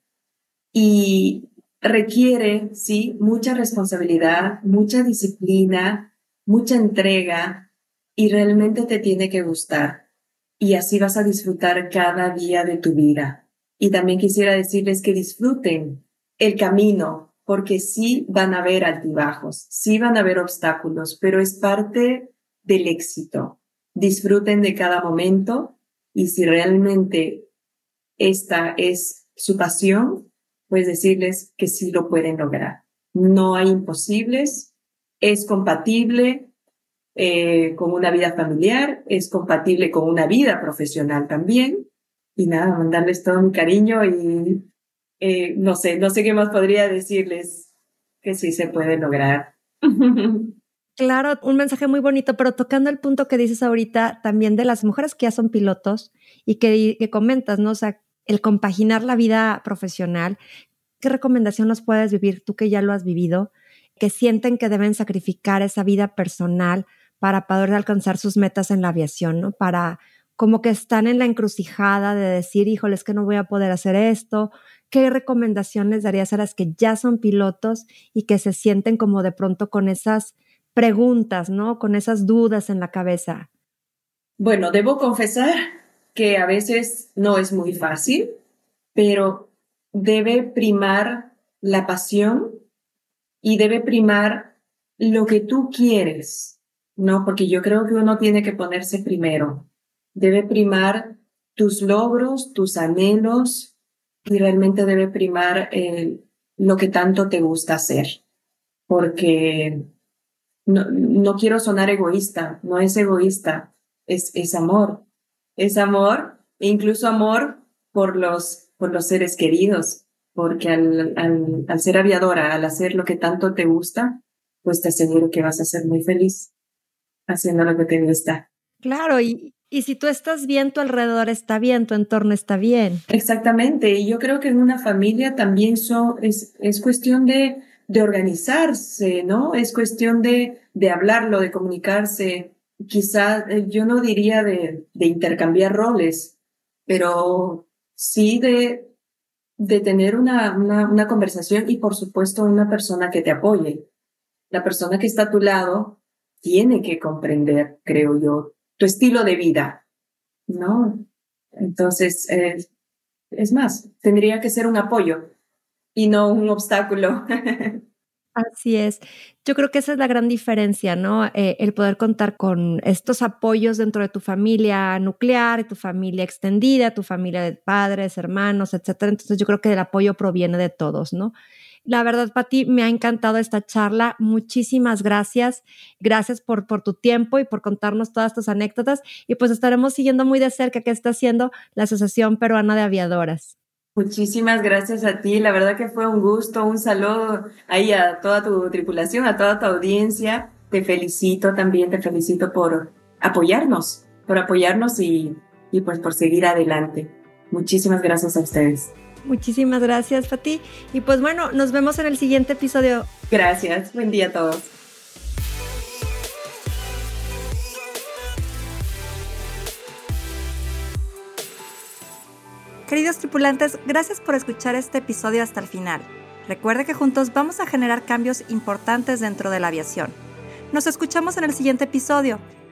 y requiere, sí, mucha responsabilidad, mucha disciplina, mucha entrega y realmente te tiene que gustar. Y así vas a disfrutar cada día de tu vida. Y también quisiera decirles que disfruten el camino, porque sí van a haber altibajos, sí van a haber obstáculos, pero es parte del éxito. Disfruten de cada momento y si realmente esta es su pasión, pues decirles que sí lo pueden lograr. No hay imposibles, es compatible eh, con una vida familiar, es compatible con una vida profesional también. Y nada, mandarles todo mi cariño y eh, no sé, no sé qué más podría decirles que sí se puede lograr. (laughs) Claro, un mensaje muy bonito, pero tocando el punto que dices ahorita también de las mujeres que ya son pilotos y que, comentas, ¿no? O sea, el compaginar la vida profesional, ¿qué recomendación nos puedes vivir tú que ya lo has vivido? Que sienten que deben sacrificar esa vida personal para poder alcanzar sus metas en la aviación, ¿no? Para como que están en la encrucijada de decir, híjole, es que no voy a poder hacer esto. ¿Qué recomendaciones darías a las que ya son pilotos y que se sienten como de pronto con esas preguntas, ¿no? Con esas dudas en la cabeza. Bueno, debo confesar que a veces no es muy fácil, pero debe primar la pasión y debe primar lo que tú quieres, ¿no? Porque yo creo que uno tiene que ponerse primero debe primar tus logros, tus anhelos y realmente debe primar lo que tanto te gusta hacer. Porque no, no, quiero sonar egoísta, no es egoísta, es, es amor. Es amor, e incluso amor por los, por los seres queridos, porque al, al, al ser aviadora, al hacer lo que tanto te gusta, pues te aseguro que vas a ser muy feliz haciendo lo que te gusta. Claro, y, y si tú estás bien, tu alrededor está bien, tu entorno está bien. Exactamente. Y yo creo que en una familia también es, es cuestión de, de organizarse, ¿no? Es cuestión de, de hablarlo, de comunicarse, quizá eh, yo no diría de, de intercambiar roles, pero sí de, de tener una, una conversación y por supuesto una persona que te apoye. La persona que está a tu lado tiene que comprender, creo yo, tu estilo de vida, ¿no? Entonces, eh, es más, tendría que ser un apoyo y no un obstáculo. (laughs) Así es. Yo creo que esa es la gran diferencia, ¿no? Eh, el poder contar con estos apoyos dentro de tu familia nuclear, tu familia extendida, tu familia de padres, hermanos, etcétera. Entonces yo creo que el apoyo proviene de todos, ¿no? La verdad, Pati, me ha encantado esta charla. Muchísimas gracias. Gracias por, por tu tiempo y por contarnos todas tus anécdotas. Y pues estaremos siguiendo muy de cerca qué está haciendo la Asociación Peruana de Aviadoras. Muchísimas gracias a ti. La verdad que fue un gusto. Un saludo ahí a toda tu tripulación, a toda tu audiencia. Te felicito también, te felicito por apoyarnos, por apoyarnos y, y pues por seguir adelante. Muchísimas gracias a ustedes. Muchísimas gracias, Fati. Y pues bueno, nos vemos en el siguiente episodio. Gracias. Buen día a todos. Queridos tripulantes, gracias por escuchar este episodio hasta el final. Recuerde que juntos vamos a generar cambios importantes dentro de la aviación. Nos escuchamos en el siguiente episodio